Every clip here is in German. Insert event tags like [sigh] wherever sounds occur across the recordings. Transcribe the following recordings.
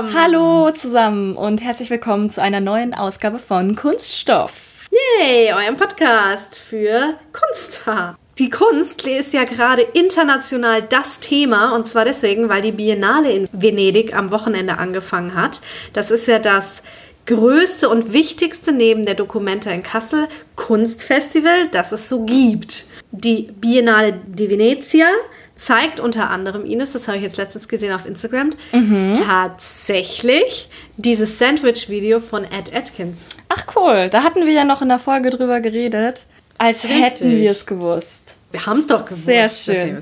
Zusammen. Hallo zusammen und herzlich willkommen zu einer neuen Ausgabe von Kunststoff. Yay, eurem Podcast für Kunst. Die Kunst ist ja gerade international das Thema und zwar deswegen, weil die Biennale in Venedig am Wochenende angefangen hat. Das ist ja das größte und wichtigste neben der Documenta in Kassel Kunstfestival, das es so gibt. Die Biennale di Venezia zeigt unter anderem Ines, das habe ich jetzt letztens gesehen auf Instagram, mhm. tatsächlich dieses Sandwich-Video von Ed Atkins. Ach cool, da hatten wir ja noch in der Folge drüber geredet, als Richtig. hätten wir es gewusst. Wir haben es doch gewusst. Sehr schön.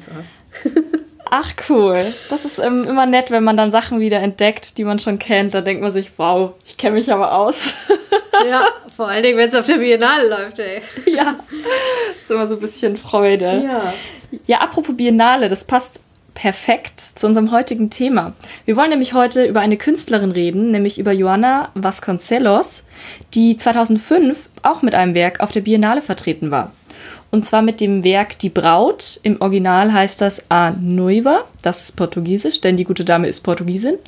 [laughs] Ach cool. Das ist ähm, immer nett, wenn man dann Sachen wieder entdeckt, die man schon kennt. Da denkt man sich, wow, ich kenne mich aber aus. [laughs] ja, vor allen Dingen, wenn es auf der Biennale läuft, ey. [laughs] ja, ist immer so ein bisschen Freude. Ja. Ja, apropos Biennale, das passt perfekt zu unserem heutigen Thema. Wir wollen nämlich heute über eine Künstlerin reden, nämlich über Joana Vasconcelos, die 2005 auch mit einem Werk auf der Biennale vertreten war. Und zwar mit dem Werk Die Braut. Im Original heißt das A Noiva. Das ist Portugiesisch, denn die gute Dame ist Portugiesin.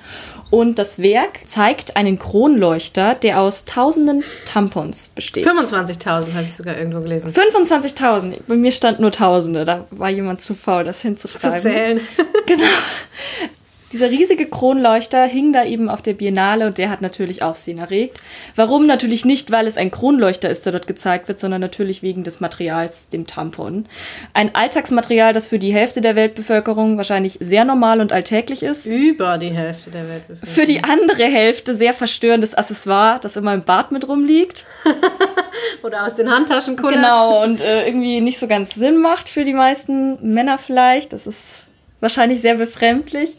Und das Werk zeigt einen Kronleuchter, der aus tausenden Tampons besteht. 25.000 habe ich sogar irgendwo gelesen. 25.000. Bei mir stand nur Tausende. Da war jemand zu faul, das hinzuschreiben. Zu zählen. [laughs] genau. Dieser riesige Kronleuchter hing da eben auf der Biennale und der hat natürlich Aufsehen erregt. Warum? Natürlich nicht, weil es ein Kronleuchter ist, der dort gezeigt wird, sondern natürlich wegen des Materials, dem Tampon. Ein Alltagsmaterial, das für die Hälfte der Weltbevölkerung wahrscheinlich sehr normal und alltäglich ist. Über die Hälfte der Weltbevölkerung. Für die andere Hälfte sehr verstörendes Accessoire, das immer im Bad mit rumliegt. [laughs] Oder aus den Handtaschen kullert. Genau, und äh, irgendwie nicht so ganz Sinn macht für die meisten Männer vielleicht. Das ist wahrscheinlich sehr befremdlich.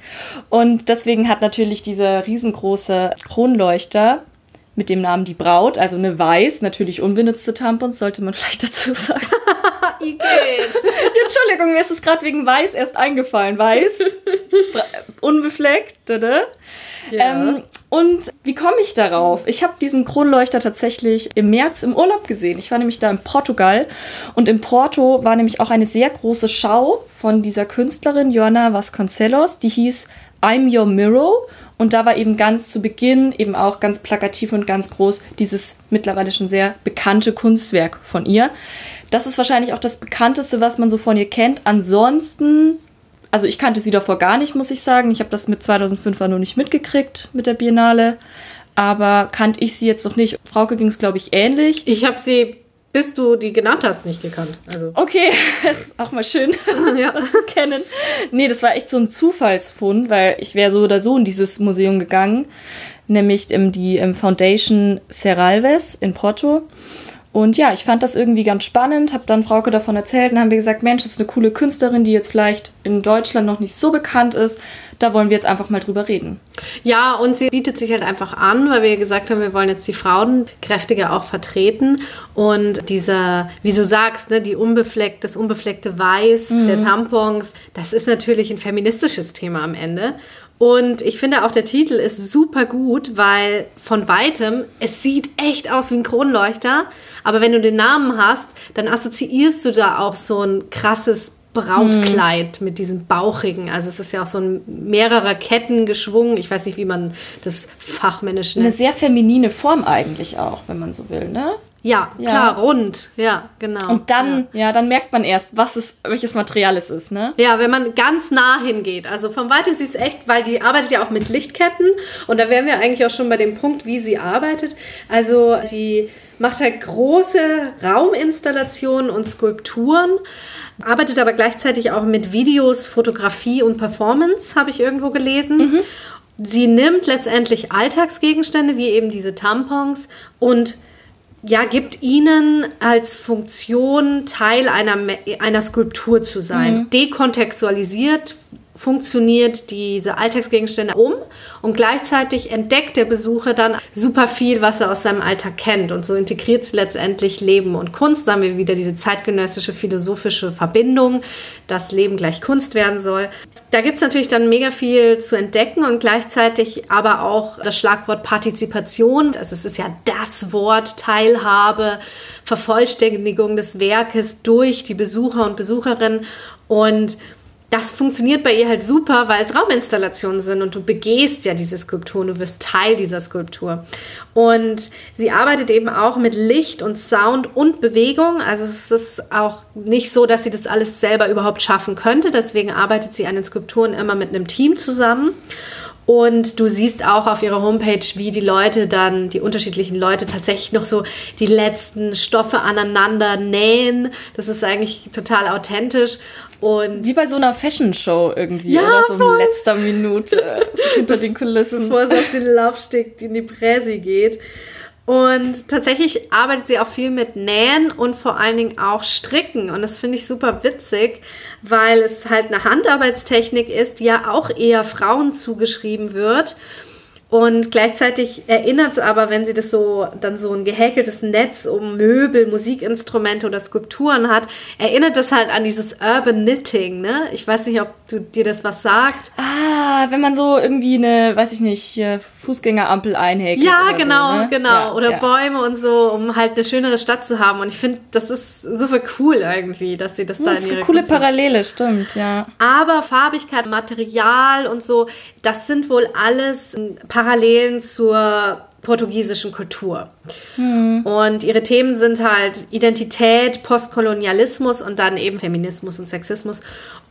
Und deswegen hat natürlich dieser riesengroße Kronleuchter mit dem Namen Die Braut, also eine weiß, natürlich unbenutzte Tampons, sollte man [laughs] vielleicht dazu sagen. [laughs] [laughs] Entschuldigung, mir ist es gerade wegen weiß erst eingefallen. Weiß, unbefleckt, oder? Ja. Ähm, und wie komme ich darauf? Ich habe diesen Kronleuchter tatsächlich im März im Urlaub gesehen. Ich war nämlich da in Portugal und in Porto war nämlich auch eine sehr große Schau von dieser Künstlerin Joana Vasconcelos, die hieß I'm Your Mirror und da war eben ganz zu Beginn eben auch ganz plakativ und ganz groß dieses mittlerweile schon sehr bekannte Kunstwerk von ihr. Das ist wahrscheinlich auch das bekannteste, was man so von ihr kennt. Ansonsten also ich kannte sie davor gar nicht, muss ich sagen. Ich habe das mit 2005 noch nicht mitgekriegt mit der Biennale. Aber kannte ich sie jetzt noch nicht. Frauke ging es, glaube ich, ähnlich. Ich habe sie, bis du die genannt hast, nicht gekannt. Also. Okay, [laughs] auch mal schön, [laughs] ja. [laughs] das zu kennen. Nee, das war echt so ein Zufallsfund, weil ich wäre so oder so in dieses Museum gegangen. Nämlich in die im Foundation Serralves in Porto. Und ja, ich fand das irgendwie ganz spannend, habe dann Frauke davon erzählt und haben wir gesagt, Mensch, das ist eine coole Künstlerin, die jetzt vielleicht in Deutschland noch nicht so bekannt ist. Da wollen wir jetzt einfach mal drüber reden. Ja, und sie bietet sich halt einfach an, weil wir gesagt haben, wir wollen jetzt die Frauen kräftiger auch vertreten. Und dieser, wie du sagst, ne, die unbefleckt, das unbefleckte Weiß mhm. der Tampons, das ist natürlich ein feministisches Thema am Ende. Und ich finde auch der Titel ist super gut, weil von weitem, es sieht echt aus wie ein Kronleuchter, aber wenn du den Namen hast, dann assoziierst du da auch so ein krasses Brautkleid hm. mit diesem bauchigen. Also es ist ja auch so ein mehrerer Ketten geschwungen. Ich weiß nicht, wie man das fachmännisch nennt. Eine sehr feminine Form eigentlich auch, wenn man so will, ne? Ja, ja, klar, rund. Ja, genau. Und dann, ja. ja. dann merkt man erst, was es, welches Material es ist, ne? Ja, wenn man ganz nah hingeht. Also vom Weitem sieht es echt, weil die arbeitet ja auch mit Lichtketten. Und da wären wir eigentlich auch schon bei dem Punkt, wie sie arbeitet. Also die macht halt große Rauminstallationen und Skulpturen, arbeitet aber gleichzeitig auch mit Videos, Fotografie und Performance, habe ich irgendwo gelesen. Mhm. Sie nimmt letztendlich Alltagsgegenstände, wie eben diese Tampons und ja, gibt ihnen als Funktion Teil einer, einer Skulptur zu sein. Mhm. Dekontextualisiert funktioniert diese Alltagsgegenstände um und gleichzeitig entdeckt der Besucher dann super viel, was er aus seinem Alltag kennt und so integriert sie letztendlich Leben und Kunst. Da haben wir wieder diese zeitgenössische philosophische Verbindung, dass Leben gleich Kunst werden soll. Da gibt es natürlich dann mega viel zu entdecken und gleichzeitig aber auch das Schlagwort Partizipation. Also es ist ja das Wort Teilhabe, Vervollständigung des Werkes durch die Besucher und Besucherinnen und das funktioniert bei ihr halt super, weil es Rauminstallationen sind und du begehst ja diese Skulptur, du wirst Teil dieser Skulptur. Und sie arbeitet eben auch mit Licht und Sound und Bewegung. Also es ist auch nicht so, dass sie das alles selber überhaupt schaffen könnte. Deswegen arbeitet sie an den Skulpturen immer mit einem Team zusammen. Und du siehst auch auf ihrer Homepage, wie die Leute dann, die unterschiedlichen Leute tatsächlich noch so die letzten Stoffe aneinander nähen. Das ist eigentlich total authentisch. Und Wie bei so einer Fashion-Show irgendwie, Ja, oder so voll. in letzter Minute hinter den Kulissen. [laughs] bevor es auf den Laufsteg in die Präsi geht. Und tatsächlich arbeitet sie auch viel mit Nähen und vor allen Dingen auch Stricken. Und das finde ich super witzig, weil es halt eine Handarbeitstechnik ist, die ja auch eher Frauen zugeschrieben wird. Und gleichzeitig erinnert es aber, wenn sie das so dann so ein gehäkeltes Netz um Möbel, Musikinstrumente oder Skulpturen hat, erinnert das halt an dieses Urban Knitting, ne? Ich weiß nicht, ob du dir das was sagt. Ah, wenn man so irgendwie eine, weiß ich nicht, hier Fußgängerampel einhäkelt. Ja, genau, so, ne? genau. Ja, oder ja. Bäume und so, um halt eine schönere Stadt zu haben. Und ich finde, das ist super cool irgendwie, dass sie das da Das in ist ihre eine coole Kunst. Parallele, stimmt, ja. Aber Farbigkeit, Material und so, das sind wohl alles Parallelen zur portugiesischen Kultur. Und ihre Themen sind halt Identität, Postkolonialismus und dann eben Feminismus und Sexismus.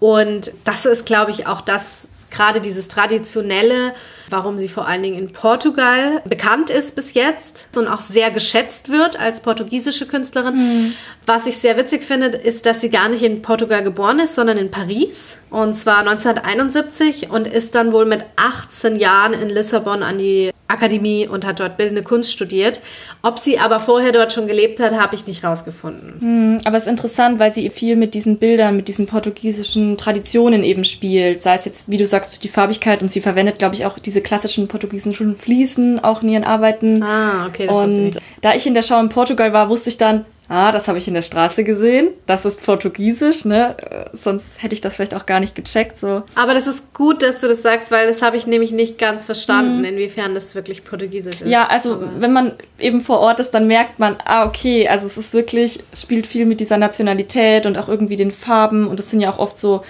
Und das ist, glaube ich, auch das, gerade dieses Traditionelle, warum sie vor allen Dingen in Portugal bekannt ist bis jetzt und auch sehr geschätzt wird als portugiesische Künstlerin. Was ich sehr witzig finde, ist, dass sie gar nicht in Portugal geboren ist, sondern in Paris. Und zwar 1971 und ist dann wohl mit 18 Jahren in Lissabon an die Akademie und hat dort Bildende Kunst studiert. Ob sie aber vorher dort schon gelebt hat, habe ich nicht rausgefunden. Hm, Aber es ist interessant, weil sie viel mit diesen Bildern, mit diesen portugiesischen Traditionen eben spielt. Sei es jetzt, wie du sagst, die Farbigkeit und sie verwendet, glaube ich, auch diese klassischen portugiesischen Fliesen auch in ihren Arbeiten. Ah, okay, das Und da ich in der Schau in Portugal war, wusste ich dann, ah, das habe ich in der Straße gesehen. Das ist portugiesisch, ne? Äh, Sonst hätte ich das vielleicht auch gar nicht gecheckt. So. Aber das ist gut, dass du das sagst, weil das habe ich nämlich nicht ganz verstanden, inwiefern das wirklich portugiesisch ist. Ja, also Aber- wenn man eben vor Ort ist, dann merkt man, ah, okay, also es ist wirklich, spielt viel mit dieser Nationalität und auch irgendwie den Farben und es sind ja auch oft so,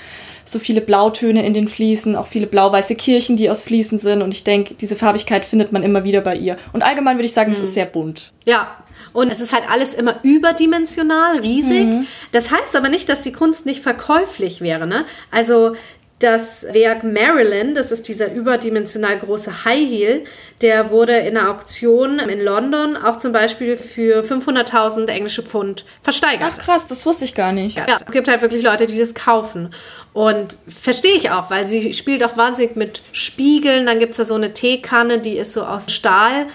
so viele Blautöne in den Fliesen, auch viele blau-weiße Kirchen, die aus Fliesen sind und ich denke, diese Farbigkeit findet man immer wieder bei ihr. Und allgemein würde ich sagen, es ist sehr bunt. Ja. Und es ist halt alles immer überdimensional, riesig. Das heißt aber nicht, dass die Kunst nicht verkäuflich wäre. Ne? Also das Werk Marilyn, das ist dieser überdimensional große High Heel, der wurde in einer Auktion in London auch zum Beispiel für 500.000 englische Pfund versteigert. Ach krass, das wusste ich gar nicht. Ja, es gibt halt wirklich Leute, die das kaufen. Und verstehe ich auch, weil sie spielt auch wahnsinnig mit Spiegeln. Dann gibt es da so eine Teekanne, die ist so aus Stahl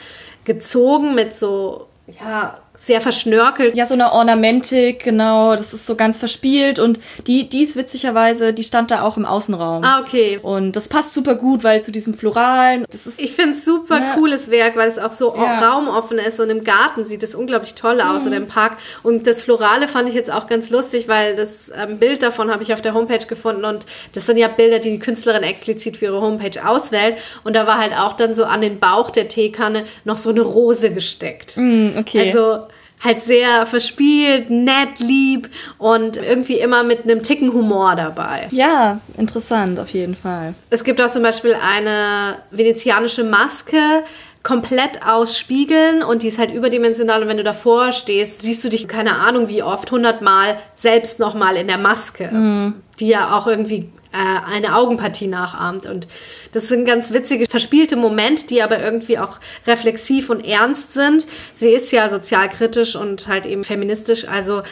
gezogen mit so, ja, sehr verschnörkelt. Ja, so eine Ornamentik, genau, das ist so ganz verspielt und die, die ist witzigerweise, die stand da auch im Außenraum. Ah, okay. Und das passt super gut, weil zu diesem Floralen, das ist Ich finde es super Ja. cooles Werk, weil es auch so Ja. raumoffen ist und im Garten sieht es unglaublich toll aus oder im Park. Und das Florale fand ich jetzt auch ganz lustig, weil das ähm, Bild davon habe ich auf der Homepage gefunden und das sind ja Bilder, die die Künstlerin explizit für ihre Homepage auswählt. Und da war halt auch dann so an den Bauch der Teekanne noch so eine Rose gesteckt. Mm, okay. Also halt sehr verspielt, nett, lieb und irgendwie immer mit einem Ticken Humor dabei. ja, interessant auf jeden Fall. Es gibt auch zum Beispiel eine venezianische Maske, komplett aus Spiegeln und die ist halt überdimensional und wenn du davor stehst, siehst du dich, keine Ahnung wie oft, hundertmal selbst nochmal in der Maske, die ja auch irgendwie äh, eine Augenpartie nachahmt und das sind ganz witzige, verspielte Momente, die aber irgendwie auch reflexiv und ernst sind. Sie ist ja sozialkritisch und halt eben feministisch, also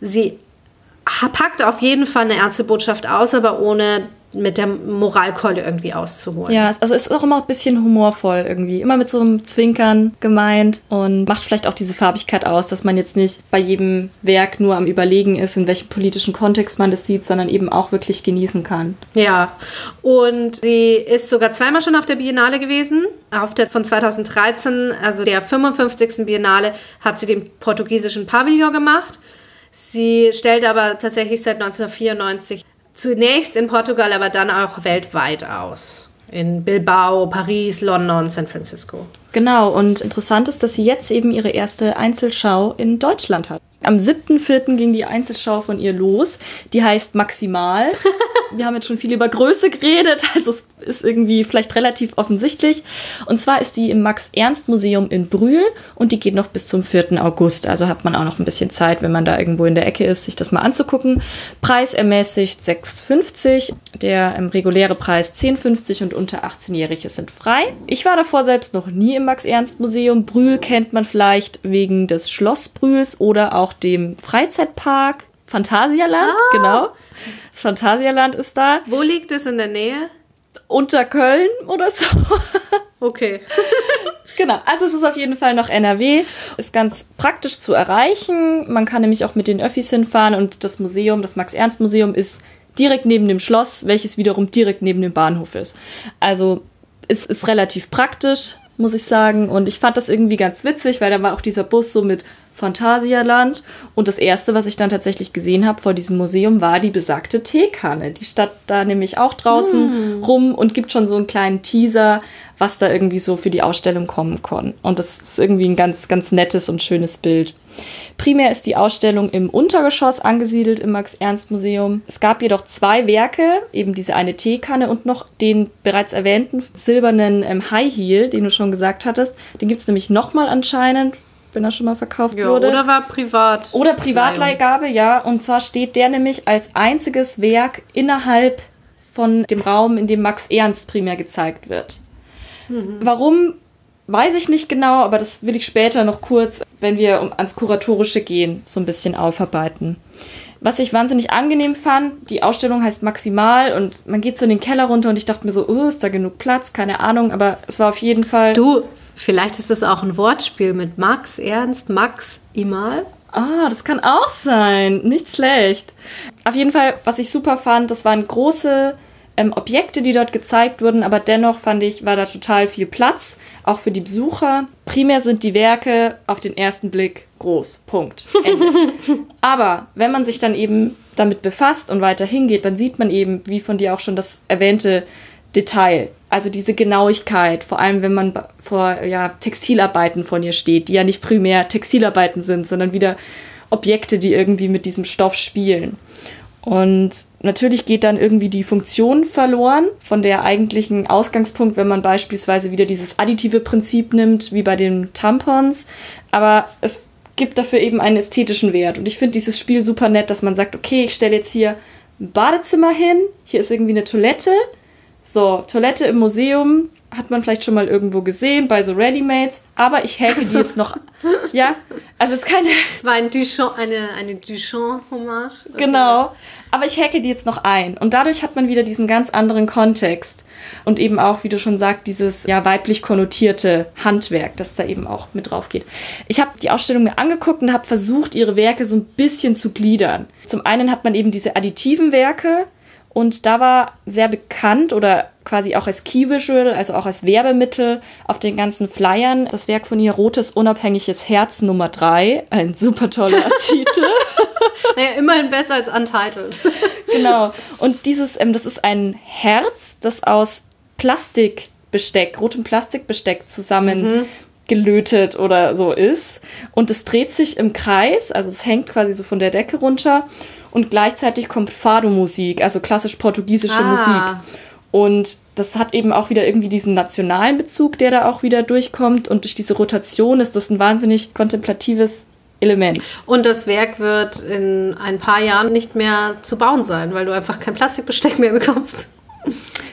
sie packt auf jeden Fall eine ernste Botschaft aus, aber ohne mit der Moralkeule irgendwie auszuholen. Ja, also es ist auch immer ein bisschen humorvoll irgendwie. Immer mit so einem Zwinkern gemeint und macht vielleicht auch diese Farbigkeit aus, dass man jetzt nicht bei jedem Werk nur am Überlegen ist, in welchem politischen Kontext man das sieht, sondern eben auch wirklich genießen kann. Ja, und sie ist sogar zweimal schon auf der Biennale gewesen. Auf der von 2013, also der 55. Biennale, hat sie den portugiesischen Pavillon gemacht. Sie stellt aber tatsächlich seit 1994 zunächst in Portugal, aber dann auch weltweit aus. In Bilbao, Paris, London, San Francisco. Genau, und interessant ist, dass sie jetzt eben ihre erste Einzelschau in Deutschland hat. Am 7.4. ging die Einzelschau von ihr los. Die heißt Maximal. [laughs] Wir haben jetzt schon viel über Größe geredet, [laughs] also es ist irgendwie vielleicht relativ offensichtlich. Und zwar ist die im Max-Ernst-Museum in Brühl und die geht noch bis zum 4. August. Also hat man auch noch ein bisschen Zeit, wenn man da irgendwo in der Ecke ist, sich das mal anzugucken. Preis ermäßigt 6,50, der ähm, reguläre Preis 10,50 und unter 18-Jährige sind frei. Ich war davor selbst noch nie im Max-Ernst-Museum. Brühl kennt man vielleicht wegen des Schloss Brühls oder auch dem Freizeitpark Phantasialand, ah. genau. Das Phantasialand ist da. Wo liegt es in der Nähe? Unter Köln oder so. [laughs] Okay. genau, also es ist auf jeden Fall noch NRW. Ist ganz praktisch zu erreichen. Man kann nämlich auch mit den Öffis hinfahren und das Museum, das Max-Ernst-Museum, ist direkt neben dem Schloss, welches wiederum direkt neben dem Bahnhof ist. Also es ist relativ praktisch, muss ich sagen. Und ich fand das irgendwie ganz witzig, weil da war auch dieser Bus so mit Phantasialand. Und das erste, was ich dann tatsächlich gesehen habe vor diesem Museum, war die besagte Teekanne. Die stand da nämlich auch draußen mm. rum und gibt schon so einen kleinen Teaser, was da irgendwie so für die Ausstellung kommen kann. Und das ist irgendwie ein ganz, ganz nettes und schönes Bild. Primär ist die Ausstellung im Untergeschoss angesiedelt im Max-Ernst-Museum. Es gab jedoch zwei Werke, eben diese eine Teekanne und noch den bereits erwähnten silbernen ähm, High Heel, den du schon gesagt hattest. Den gibt es nämlich nochmal anscheinend wenn er schon mal verkauft ja, wurde. Oder war privat. Oder Privatleihgabe, ja. Und zwar steht der nämlich als einziges Werk innerhalb von dem Raum, in dem Max Ernst primär gezeigt wird. Mhm. Warum, weiß ich nicht genau, aber das will ich später noch kurz, wenn wir um, ans Kuratorische gehen, so ein bisschen aufarbeiten. Was ich wahnsinnig angenehm fand, die Ausstellung heißt Maximal und man geht so in den Keller runter und ich dachte mir so, oh, ist da genug Platz? Keine Ahnung, aber es war auf jeden Fall. Du, Vielleicht ist es auch ein Wortspiel mit Max Ernst, Max Imal. Ah, das kann auch sein. Nicht schlecht. Auf jeden Fall, was ich super fand, das waren große ähm, Objekte, die dort gezeigt wurden, aber dennoch fand ich, war da total viel Platz, auch für die Besucher. Primär sind die Werke auf den ersten Blick groß. Punkt. Ende. [laughs] aber wenn man sich dann eben damit befasst und weiter hingeht, dann sieht man eben, wie von dir auch schon das erwähnte Detail. Also diese Genauigkeit, vor allem wenn man vor ja, Textilarbeiten von ihr steht, die ja nicht primär Textilarbeiten sind, sondern wieder Objekte, die irgendwie mit diesem Stoff spielen. Und natürlich geht dann irgendwie die Funktion verloren von der eigentlichen Ausgangspunkt, wenn man beispielsweise wieder dieses additive Prinzip nimmt, wie bei den Tampons. Aber es gibt dafür eben einen ästhetischen Wert. Und ich finde dieses Spiel super nett, dass man sagt, okay, ich stelle jetzt hier ein Badezimmer hin, hier ist irgendwie eine Toilette, so, Toilette im Museum hat man vielleicht schon mal irgendwo gesehen bei so Readymates, aber ich hacke die jetzt noch. Ja, also jetzt keine. [laughs] Es war ein Duchamp, eine, eine Duchamp-Hommage. Genau, aber ich hacke die jetzt noch ein und dadurch hat man wieder diesen ganz anderen Kontext und eben auch, wie du schon sagst, dieses ja weiblich konnotierte Handwerk, das da eben auch mit drauf geht. Ich habe die Ausstellung mir angeguckt und habe versucht, ihre Werke so ein bisschen zu gliedern. Zum einen hat man eben diese additiven Werke, und da war sehr bekannt oder quasi auch als Key Visual, also auch als Werbemittel auf den ganzen Flyern, das Werk von ihr Rotes Unabhängiges Herz Nummer 3. Ein super toller [laughs] Titel. naja, immerhin besser als Untitled. [laughs] genau. Und dieses, ähm, das ist ein Herz, das aus Plastikbesteck, rotem Plastikbesteck zusammen mhm gelötet oder so ist. Und es dreht sich im Kreis, also es hängt quasi so von der Decke runter und gleichzeitig kommt Fado-Musik, also klassisch portugiesische ah. Musik. Und das hat eben auch wieder irgendwie diesen nationalen Bezug, der da auch wieder durchkommt. Und durch diese Rotation ist das ein wahnsinnig kontemplatives Element. Und das Werk wird in ein paar Jahren nicht mehr zu bauen sein, weil du einfach kein Plastikbesteck mehr bekommst.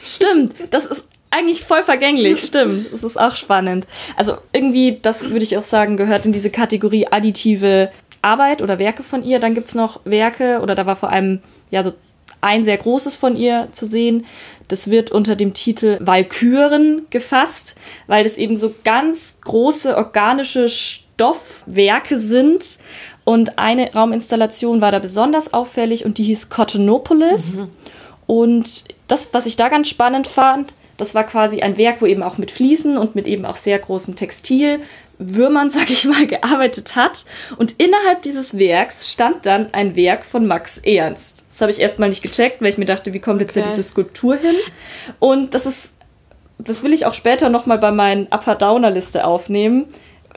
Stimmt, das ist eigentlich voll vergänglich, stimmt. Das ist auch spannend. Also irgendwie, das würde ich auch sagen, gehört in diese Kategorie additive Arbeit oder Werke von ihr. Dann gibt es noch Werke, oder da war vor allem ja so ein sehr großes von ihr zu sehen. Das wird unter dem Titel Walküren gefasst, weil das eben so ganz große organische Stoffwerke sind. Und eine Rauminstallation war da besonders auffällig und die hieß Cottonopolis. Mhm. Und das, was ich da ganz spannend fand, das war quasi ein Werk, wo eben auch mit Fliesen und mit eben auch sehr großem Textil Würmern, [laughs] sag ich mal, gearbeitet hat. Und innerhalb dieses Werks stand dann ein Werk von Max Ernst. Das habe ich erstmal nicht gecheckt, weil ich mir dachte, wie kommt jetzt okay. diese Skulptur hin? Und das ist, das will ich auch später nochmal bei meinen Upper-Downer-Liste aufnehmen.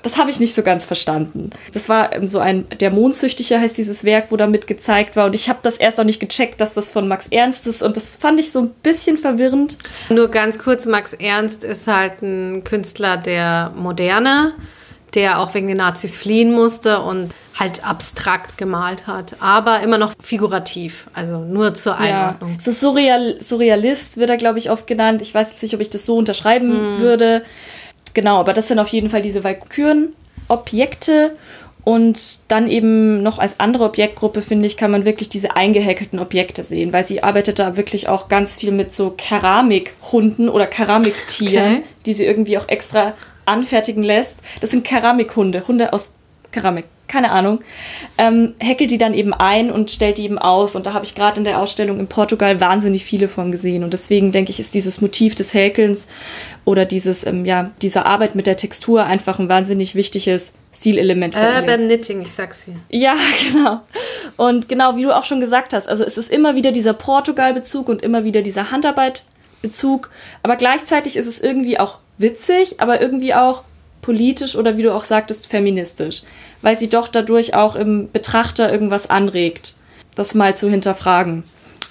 Das habe ich nicht so ganz verstanden. Das war so ein, der Mondsüchtige heißt dieses Werk, wo damit gezeigt war. Und ich habe das erst auch nicht gecheckt, dass das von Max Ernst ist. Und das fand ich so ein bisschen verwirrend. Nur ganz kurz, Max Ernst ist halt ein Künstler der Moderne der auch wegen den Nazis fliehen musste und halt abstrakt gemalt hat, aber immer noch figurativ, also nur zur Einordnung. Ja. So Surreal, Surrealist wird er, glaube ich, oft genannt. Ich weiß jetzt nicht, ob ich das so unterschreiben mm. würde. Genau, aber das sind auf jeden Fall diese Valkyren-Objekte. Und dann eben noch als andere Objektgruppe, finde ich, kann man wirklich diese eingehäkelten Objekte sehen, weil sie arbeitet da wirklich auch ganz viel mit so Keramikhunden oder Keramiktieren, okay. die sie irgendwie auch extra anfertigen lässt. Das sind Keramikhunde, Hunde aus Keramik, keine Ahnung. Ähm, häkelt die dann eben ein und stellt die eben aus. Und da habe ich gerade in der Ausstellung in Portugal wahnsinnig viele von gesehen. Und deswegen denke ich, ist dieses Motiv des Häkelns oder dieses, ähm, ja, diese Arbeit mit der Textur einfach ein wahnsinnig wichtiges Stilelement. Urban Knitting, ich sag's dir. Ja, [laughs] genau. Und genau, wie du auch schon gesagt hast, also es ist immer wieder dieser Portugal-Bezug und immer wieder dieser Handarbeit-Bezug. Aber gleichzeitig ist es irgendwie auch witzig, aber irgendwie auch politisch oder wie du auch sagtest, feministisch, weil sie doch dadurch auch im Betrachter irgendwas anregt, das mal zu hinterfragen.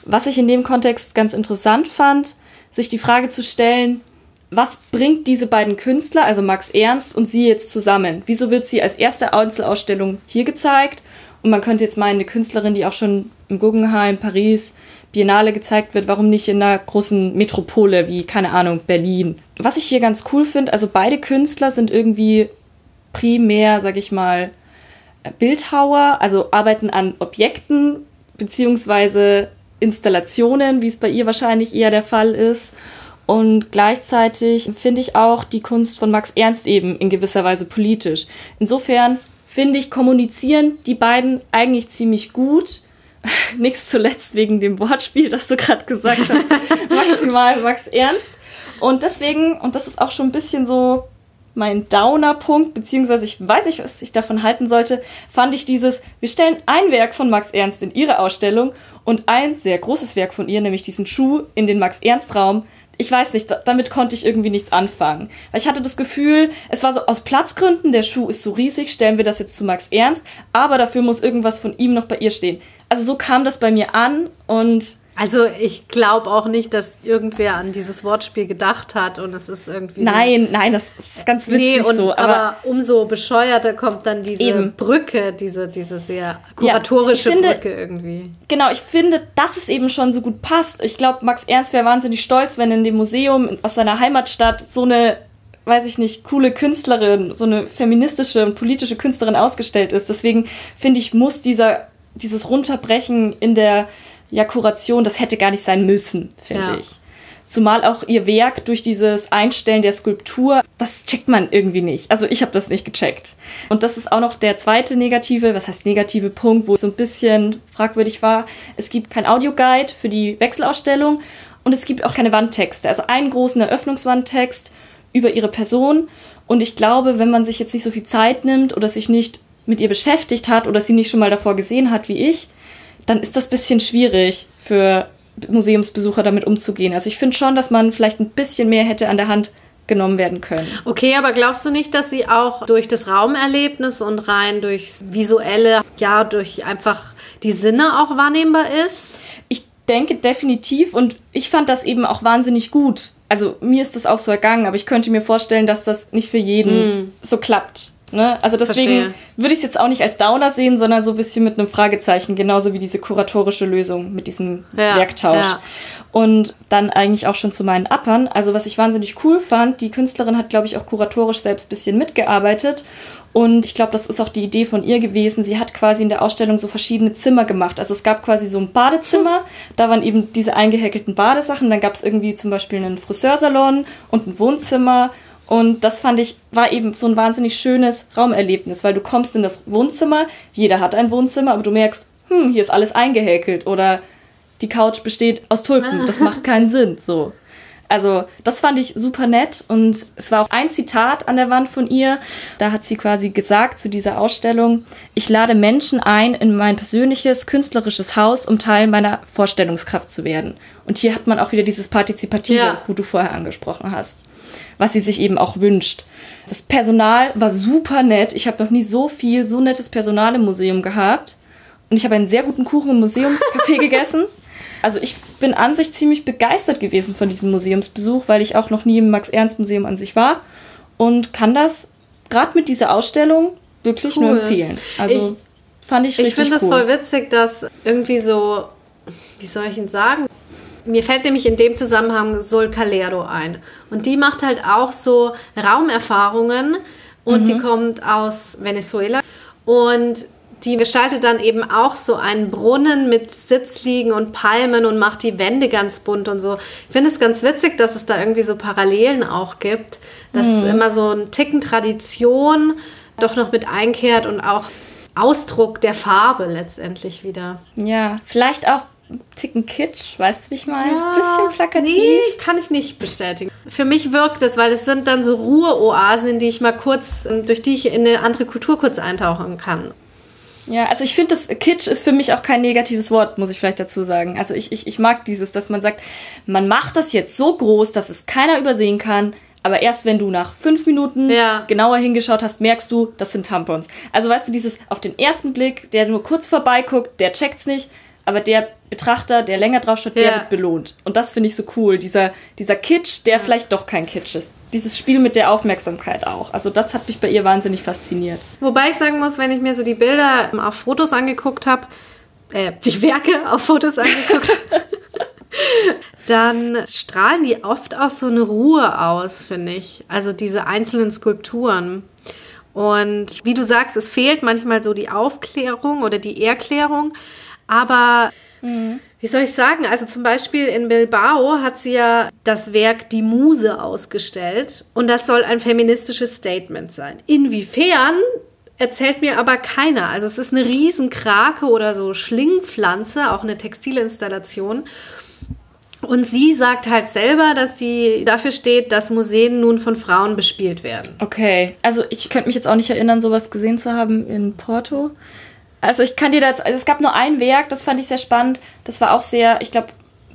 Was ich in dem Kontext ganz interessant fand, sich die Frage zu stellen, was bringt diese beiden Künstler, also Max Ernst und sie jetzt zusammen? Wieso wird sie als erste Einzelausstellung hier gezeigt? Und man könnte jetzt meinen, eine Künstlerin, die auch schon im Guggenheim, Paris, Biennale gezeigt wird, warum nicht in einer großen Metropole wie, keine Ahnung, Berlin. Was ich hier ganz cool finde, also beide Künstler sind irgendwie primär, sag ich mal, Bildhauer, also arbeiten an Objekten beziehungsweise Installationen, wie es bei ihr wahrscheinlich eher der Fall ist. Und gleichzeitig finde ich auch die Kunst von Max Ernst eben in gewisser Weise politisch. Insofern finde ich, kommunizieren die beiden eigentlich ziemlich gut [laughs] Nichts zuletzt wegen dem Wortspiel, das du gerade gesagt hast. [laughs] Maximal Max Ernst. Und deswegen, und das ist auch schon ein bisschen so mein Downer-Punkt, beziehungsweise ich weiß nicht, was ich davon halten sollte, fand ich dieses, wir stellen ein Werk von Max Ernst in ihre Ausstellung und ein sehr großes Werk von ihr, nämlich diesen Schuh in den Max-Ernst-Raum. Ich weiß nicht, damit konnte ich irgendwie nichts anfangen. Weil ich hatte das Gefühl, es war so aus Platzgründen, der Schuh ist so riesig, stellen wir das jetzt zu Max Ernst, aber dafür muss irgendwas von ihm noch bei ihr stehen. Also so kam das bei mir an und also ich glaube auch nicht, dass irgendwer an dieses Wortspiel gedacht hat und es ist irgendwie. Nein, nein, das ist ganz witzig nee, und, so. Aber, aber, umso bescheuerter kommt dann diese eben. Brücke, diese, diese sehr kuratorische ja, finde, Brücke irgendwie. Genau, ich finde, dass es eben schon so gut passt. Ich glaube, Max Ernst wäre wahnsinnig stolz, wenn in dem Museum aus seiner Heimatstadt so eine weiß ich nicht, coole Künstlerin, so eine feministische und politische Künstlerin ausgestellt ist. Deswegen finde ich, muss dieser dieses Runterbrechen in der ja, Kuration, das hätte gar nicht sein müssen, finde ja. ich. Zumal auch ihr Werk durch dieses Einstellen der Skulptur, das checkt man irgendwie nicht. Also ich habe das nicht gecheckt. Und das ist auch noch der zweite negative, was heißt negative Punkt, wo es so ein bisschen fragwürdig war. Es gibt kein Audioguide für die Wechselausstellung und es gibt auch keine Wandtexte. Also einen großen Eröffnungswandtext über ihre Person. Und ich glaube, wenn man sich jetzt nicht so viel Zeit nimmt oder sich nicht mit ihr beschäftigt hat oder sie nicht schon mal davor gesehen hat wie ich, dann ist das bisschen schwierig für Museumsbesucher damit umzugehen. Also ich finde schon, dass man vielleicht ein bisschen mehr hätte an der Hand genommen werden können. Okay, aber glaubst du nicht, dass sie auch durch das Raumerlebnis und rein durchs visuelle, ja, durch einfach die Sinne auch wahrnehmbar ist? Ich denke definitiv und ich fand das eben auch wahnsinnig gut. Also mir ist das auch so ergangen, aber ich könnte mir vorstellen, dass das nicht für jeden mm. so klappt. Ne? Also deswegen würde ich es jetzt auch nicht als Downer sehen, sondern so ein bisschen mit einem Fragezeichen, genauso wie diese kuratorische Lösung mit diesem ja, Werktausch. Ja. Und dann eigentlich auch schon zu meinen Uppern. Also was ich wahnsinnig cool fand, die Künstlerin hat, glaube ich, auch kuratorisch selbst ein bisschen mitgearbeitet. Und ich glaube, das ist auch die Idee von ihr gewesen. Sie hat quasi in der Ausstellung so verschiedene Zimmer gemacht. Also es gab quasi so ein Badezimmer, da waren eben diese eingehäkelten Badesachen. Dann gab es irgendwie zum Beispiel einen Friseursalon und ein Wohnzimmer. Und das fand ich, war eben so ein wahnsinnig schönes Raumerlebnis, weil du kommst in das Wohnzimmer, jeder hat ein Wohnzimmer, aber du merkst, hm, hier ist alles eingehäkelt oder die Couch besteht aus Tulpen. Das macht keinen Sinn, so. Also das fand ich super nett und es war auch ein Zitat an der Wand von ihr. Da hat sie quasi gesagt zu dieser Ausstellung, ich lade Menschen ein in mein persönliches künstlerisches Haus, um Teil meiner Vorstellungskraft zu werden. Und hier hat man auch wieder dieses Partizipative, ja. wo du vorher angesprochen hast, was sie sich eben auch wünscht. Das Personal war super nett. Ich habe noch nie so viel, so nettes Personal im Museum gehabt. Und ich habe einen sehr guten Kuchen im Museumscafé [laughs] gegessen. Also ich bin an sich ziemlich begeistert gewesen von diesem Museumsbesuch, weil ich auch noch nie im Max-Ernst-Museum an sich war und kann das gerade mit dieser Ausstellung wirklich cool. nur empfehlen. Also ich, fand ich richtig Ich finde das voll witzig, dass irgendwie so, wie soll ich ihn sagen? Mir fällt nämlich in dem Zusammenhang Sol Calero ein. Und die macht halt auch so Raumerfahrungen und mhm. die kommt aus Venezuela. Und die gestaltet dann eben auch so einen Brunnen mit Sitzliegen und Palmen und macht die Wände ganz bunt und so. Ich finde es ganz witzig, dass es da irgendwie so Parallelen auch gibt, dass mhm. immer so ein Ticken Tradition doch noch mit einkehrt und auch Ausdruck der Farbe letztendlich wieder. Ja, vielleicht auch Ticken Kitsch, weißt du, wie ich meine? Ja, ein bisschen plakativ. Nee, kann ich nicht bestätigen. Für mich wirkt es, weil es sind dann so Ruheoasen, in die ich mal kurz, durch die ich in eine andere Kultur kurz eintauchen kann. Ja, also ich finde, das Kitsch ist für mich auch kein negatives Wort, muss ich vielleicht dazu sagen. Also ich, ich, ich mag dieses, dass man sagt, man macht das jetzt so groß, dass es keiner übersehen kann, aber erst wenn du nach fünf Minuten ja. genauer hingeschaut hast, merkst du, das sind Tampons. Also weißt du, dieses auf den ersten Blick, der nur kurz vorbeiguckt, der checkt's nicht, aber der Betrachter, der länger drauf schaut, ja. der wird belohnt. Und das finde ich so cool. Dieser, dieser Kitsch, der vielleicht doch kein Kitsch ist. Dieses Spiel mit der Aufmerksamkeit auch. Also das hat mich bei ihr wahnsinnig fasziniert. Wobei ich sagen muss, wenn ich mir so die Bilder auf Fotos angeguckt habe, äh, die Werke auf Fotos angeguckt [laughs] dann strahlen die oft auch so eine Ruhe aus, finde ich. Also diese einzelnen Skulpturen. Und wie du sagst, es fehlt manchmal so die Aufklärung oder die Erklärung. Aber mhm. wie soll ich sagen? Also zum Beispiel in Bilbao hat sie ja das Werk Die Muse ausgestellt und das soll ein feministisches Statement sein. Inwiefern erzählt mir aber keiner. Also es ist eine Riesenkrake oder so Schlingpflanze, auch eine Textilinstallation. Und sie sagt halt selber, dass die dafür steht, dass Museen nun von Frauen bespielt werden. Okay, also ich könnte mich jetzt auch nicht erinnern, sowas gesehen zu haben in Porto. Also ich kann dir das, also es gab nur ein Werk, das fand ich sehr spannend. Das war auch sehr, ich glaube,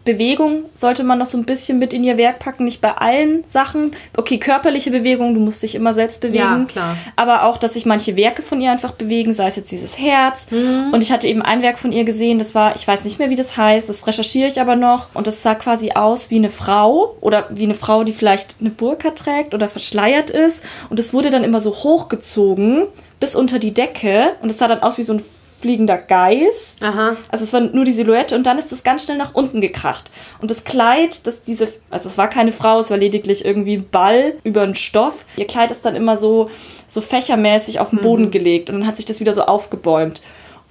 Bewegung sollte man noch so ein bisschen mit in ihr Werk packen, nicht bei allen Sachen. Okay, körperliche Bewegung, du musst dich immer selbst bewegen. Ja, klar. Aber auch, dass sich manche Werke von ihr einfach bewegen, sei es jetzt dieses Herz. Mhm. Und ich hatte eben ein Werk von ihr gesehen, das war, ich weiß nicht mehr, wie das heißt, das recherchiere ich aber noch. Und das sah quasi aus wie eine Frau oder wie eine Frau, die vielleicht eine Burka trägt oder verschleiert ist. Und es wurde dann immer so hochgezogen bis unter die Decke und es sah dann aus wie so ein fliegender Geist. Aha. Also es war nur die Silhouette und dann ist es ganz schnell nach unten gekracht. Und das Kleid, das diese, also es war keine Frau, es war lediglich irgendwie ein Ball über einen Stoff. Ihr Kleid ist dann immer so, so fächermäßig auf den mhm. Boden mhm. gelegt und dann hat sich das wieder so aufgebäumt.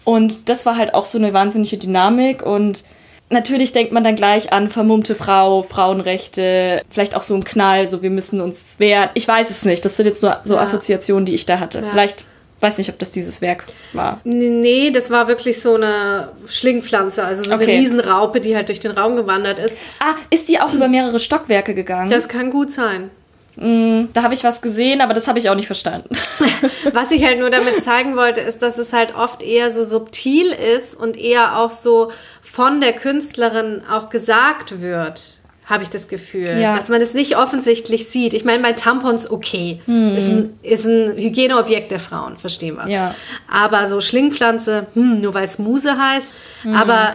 Und das war halt auch so eine wahnsinnige Dynamik und natürlich denkt man dann gleich an vermummte Frau, Frauenrechte, vielleicht auch so ein Knall, so wir müssen uns wehren. Ich weiß es nicht. Das sind jetzt nur so. Assoziationen, die ich da hatte. Ja. Vielleicht weiß nicht, ob das dieses Werk war. Nee, das war wirklich so eine Schlingpflanze, also so okay. eine Riesenraupe, die halt durch den Raum gewandert ist. Ah, ist die auch über mehrere Stockwerke gegangen? Das kann gut sein. Mm, da habe ich was gesehen, aber das habe ich auch nicht verstanden. [laughs] was ich halt nur damit zeigen wollte, ist, dass es halt oft eher so subtil ist und eher auch so von der Künstlerin auch gesagt wird habe ich das Gefühl, ja. dass man es nicht offensichtlich sieht. Ich meine, bei Tampons okay, mhm. ist, ein, ist ein Hygieneobjekt der Frauen, verstehen wir. Ja. Aber so Schlingpflanze, hm, nur weil es Muse heißt, mhm. aber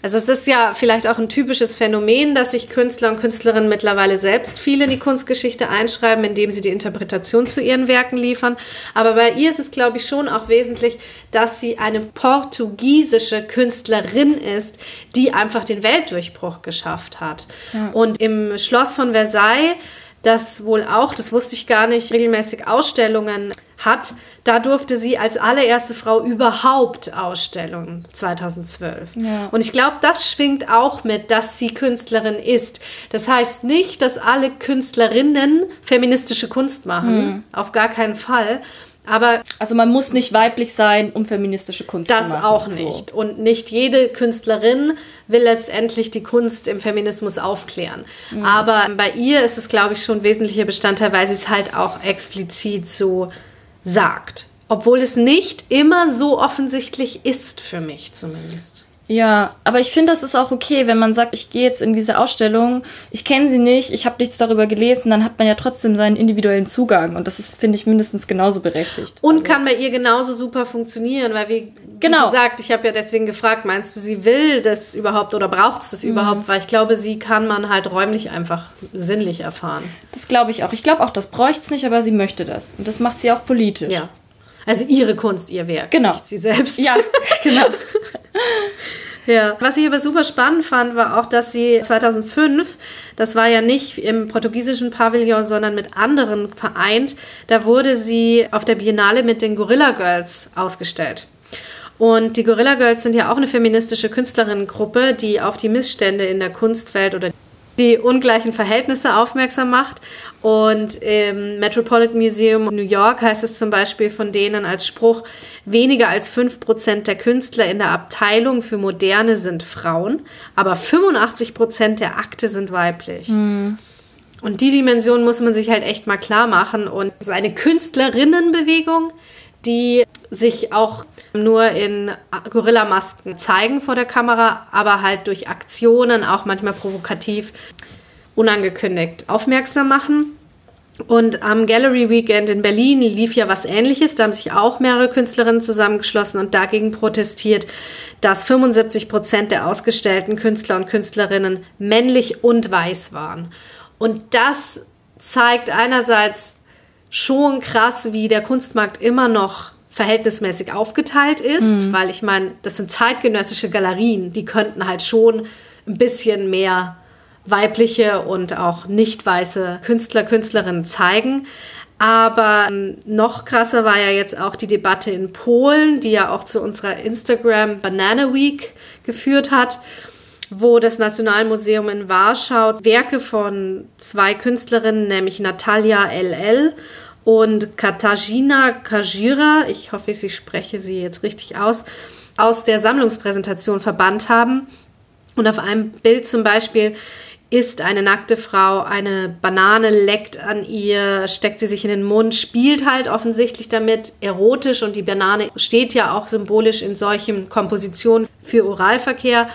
also es ist ja vielleicht auch ein typisches Phänomen, dass sich Künstler und Künstlerinnen mittlerweile selbst viel in die Kunstgeschichte einschreiben, indem sie die Interpretation zu ihren Werken liefern. Aber bei ihr ist es, glaube ich, schon auch wesentlich, dass sie eine portugiesische Künstlerin ist, die einfach den Weltdurchbruch geschafft hat. Ja. Und im Schloss von Versailles, das wohl auch, das wusste ich gar nicht, regelmäßig Ausstellungen hat, da durfte sie als allererste Frau überhaupt Ausstellungen 2012. Ja. Und ich glaube, das schwingt auch mit, dass sie Künstlerin ist. Das heißt nicht, dass alle Künstlerinnen feministische Kunst machen. Auf gar keinen Fall. Aber Also man muss nicht weiblich sein, um feministische Kunst zu das machen. auch So. nicht. Und nicht jede Künstlerin will letztendlich die Kunst im Feminismus aufklären. Aber bei ihr ist es, glaube ich, schon ein wesentlicher Bestandteil, weil sie es halt auch explizit so sagt. Obwohl es nicht immer so offensichtlich ist, für mich zumindest. Ja, aber ich finde, das ist auch okay, wenn man sagt, ich gehe jetzt in diese Ausstellung, ich kenne sie nicht, ich habe nichts darüber gelesen, dann hat man ja trotzdem seinen individuellen Zugang und das ist, finde ich, mindestens genauso berechtigt. Und kann bei ihr genauso super funktionieren, weil wie, Genau. gesagt, ich habe ja deswegen gefragt, meinst du, sie will das überhaupt oder braucht es das Mhm. überhaupt? Weil ich glaube, sie kann man halt räumlich einfach sinnlich erfahren. Das glaube ich auch. Ich glaube auch, das bräuchte es nicht, aber sie möchte das. Und das macht sie auch politisch. Ja. Also ihre Kunst, ihr Werk. Genau. Nicht sie selbst. Ja, [laughs] genau. Ja. Was ich aber super spannend fand, war auch, dass sie 2005, das war ja nicht im portugiesischen Pavillon, sondern mit anderen vereint, da wurde sie auf der Biennale mit den Gorilla Girls ausgestellt. Und die Gorilla Girls sind ja auch eine feministische Künstlerinnengruppe, die auf die Missstände in der Kunstwelt oder die ungleichen Verhältnisse aufmerksam macht. Und im Metropolitan Museum New York heißt es zum Beispiel von denen als Spruch, weniger als 5% der Künstler in der Abteilung für Moderne sind Frauen, aber 85% der Akte sind weiblich. Und die Dimension muss man sich halt echt mal klar machen. Und ist eine Künstlerinnenbewegung, die sich auch nur in Gorillamasken zeigen vor der Kamera, aber halt durch Aktionen, auch manchmal provokativ, unangekündigt aufmerksam machen. Und am Gallery Weekend in Berlin lief ja was ähnliches. Da haben sich auch mehrere Künstlerinnen zusammengeschlossen und dagegen protestiert, dass 75 Prozent der ausgestellten Künstler und Künstlerinnen männlich und weiß waren. Und das zeigt einerseits schon krass, wie der Kunstmarkt immer noch verhältnismäßig aufgeteilt ist, weil ich meine, das sind zeitgenössische Galerien, die könnten halt schon ein bisschen mehr weibliche und auch nicht weiße Künstler, Künstlerinnen zeigen. Aber ähm, noch krasser war ja jetzt auch die Debatte in Polen, die ja auch zu unserer Instagram Banana Week geführt hat, wo das Nationalmuseum in Warschau Werke von zwei Künstlerinnen, nämlich Natalia LL und Katarzyna Kajira, ich hoffe, ich spreche sie jetzt richtig aus, aus der Sammlungspräsentation verbannt haben. Und auf einem Bild zum Beispiel ist eine nackte Frau, eine Banane leckt an ihr, steckt sie sich in den Mund, spielt halt offensichtlich damit erotisch und die Banane steht ja auch symbolisch in solchen Kompositionen für Oralverkehr.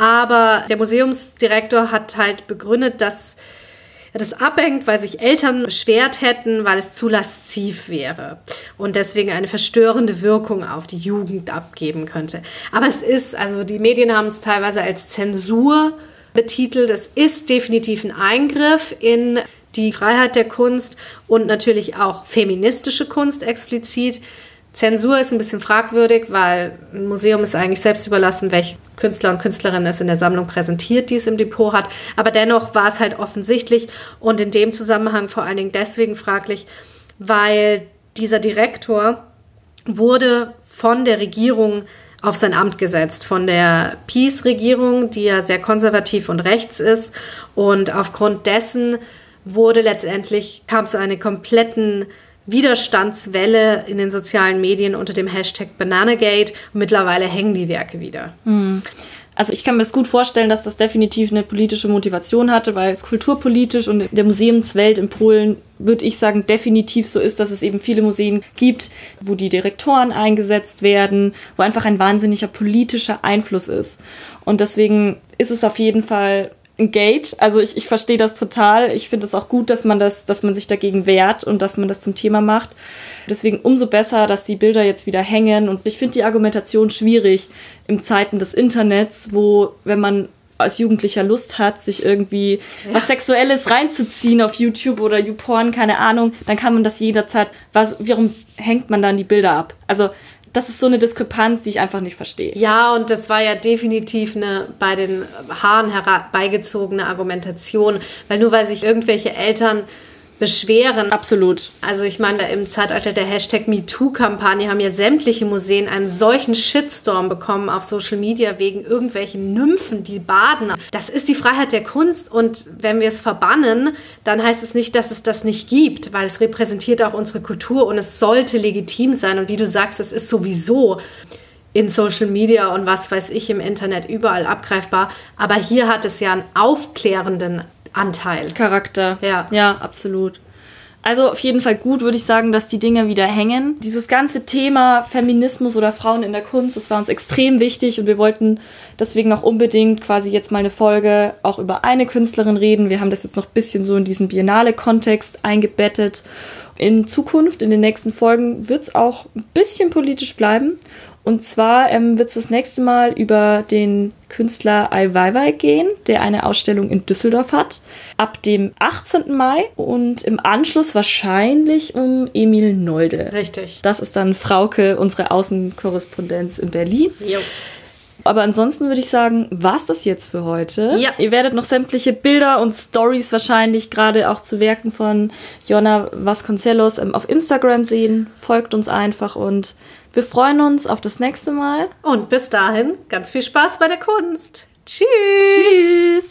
Aber der Museumsdirektor hat halt begründet, dass das abhängt, weil sich Eltern beschwert hätten, weil es zu lasziv wäre und deswegen eine verstörende Wirkung auf die Jugend abgeben könnte. Aber es ist, also die Medien haben es teilweise als Zensur betitelt. Es ist definitiv ein Eingriff in die Freiheit der Kunst und natürlich auch feministische Kunst explizit. Zensur ist ein bisschen fragwürdig, weil ein Museum ist eigentlich selbst überlassen, welche Künstler und Künstlerinnen es in der Sammlung präsentiert, die es im Depot hat. Aber dennoch war es halt offensichtlich und in dem Zusammenhang vor allen Dingen deswegen fraglich, weil dieser Direktor wurde von der Regierung auf sein Amt gesetzt, von der Peace-Regierung, die ja sehr konservativ und rechts ist. Und aufgrund dessen wurde letztendlich, kam es zu einer kompletten Widerstandswelle in den sozialen Medien unter dem Hashtag Bananagate. Mittlerweile hängen die Werke wieder. Also ich kann mir das gut vorstellen, dass das definitiv eine politische Motivation hatte, weil es kulturpolitisch und in der Museumswelt in Polen, würde ich sagen, definitiv so ist, dass es eben viele Museen gibt, wo die Direktoren eingesetzt werden, wo einfach ein wahnsinniger politischer Einfluss ist. Und deswegen ist es auf jeden Fall ein Gate. Also ich, ich verstehe das total. Ich finde es auch gut, dass man das, dass man sich dagegen wehrt und dass man das zum Thema macht. Deswegen umso besser, dass die Bilder jetzt wieder hängen. Und ich finde die Argumentation schwierig in Zeiten des Internets, wo, wenn man als Jugendlicher Lust hat, sich irgendwie was Sexuelles reinzuziehen auf YouTube oder YouPorn, keine Ahnung, dann kann man das jederzeit. Was, warum hängt man dann die Bilder ab? Also das ist so eine Diskrepanz, die ich einfach nicht verstehe. Ja, und das war ja definitiv eine bei den Haaren herbeigezogene Argumentation, weil nur weil sich irgendwelche Eltern beschweren. Absolut. Also ich meine, im Zeitalter der Hashtag MeToo-Kampagne haben ja sämtliche Museen einen solchen Shitstorm bekommen auf Social Media wegen irgendwelchen Nymphen, die baden. Das ist die Freiheit der Kunst und wenn wir es verbannen, dann heißt es nicht, dass es das nicht gibt, weil es repräsentiert auch unsere Kultur und es sollte legitim sein. Und wie du sagst, es ist sowieso in Social Media und was weiß ich im Internet überall abgreifbar. Aber hier hat es ja einen aufklärenden Anteil. Charakter. Ja. Ja, absolut. Also auf jeden Fall gut, würde ich sagen, dass die Dinge wieder hängen. Dieses ganze Thema Feminismus oder Frauen in der Kunst, das war uns extrem wichtig und wir wollten deswegen auch unbedingt quasi jetzt mal eine Folge auch über eine Künstlerin reden. Wir haben das jetzt noch ein bisschen so in diesen Biennale-Kontext eingebettet. In Zukunft, in den nächsten Folgen, wird es auch ein bisschen politisch bleiben. Und zwar ähm, wird es das nächste Mal über den Künstler Ai Weiwei gehen, der eine Ausstellung in Düsseldorf hat, ab dem 18. Mai und im Anschluss wahrscheinlich um Emil Nolde. Richtig. Das ist dann Frauke, unsere Außenkorrespondenz in Berlin. Jo. Aber ansonsten würde ich sagen, war's das jetzt für heute. Ja. Ihr werdet noch sämtliche Bilder und Stories wahrscheinlich gerade auch zu Werken von Jonna Vasconcelos ähm, auf Instagram sehen. Folgt uns einfach und wir freuen uns auf das nächste Mal. Und bis dahin ganz viel Spaß bei der Kunst. Tschüss. Tschüss.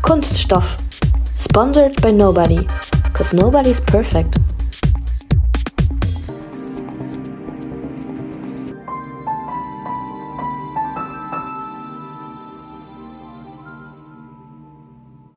Kunststoff. Sponsored by nobody. Cause nobody's perfect.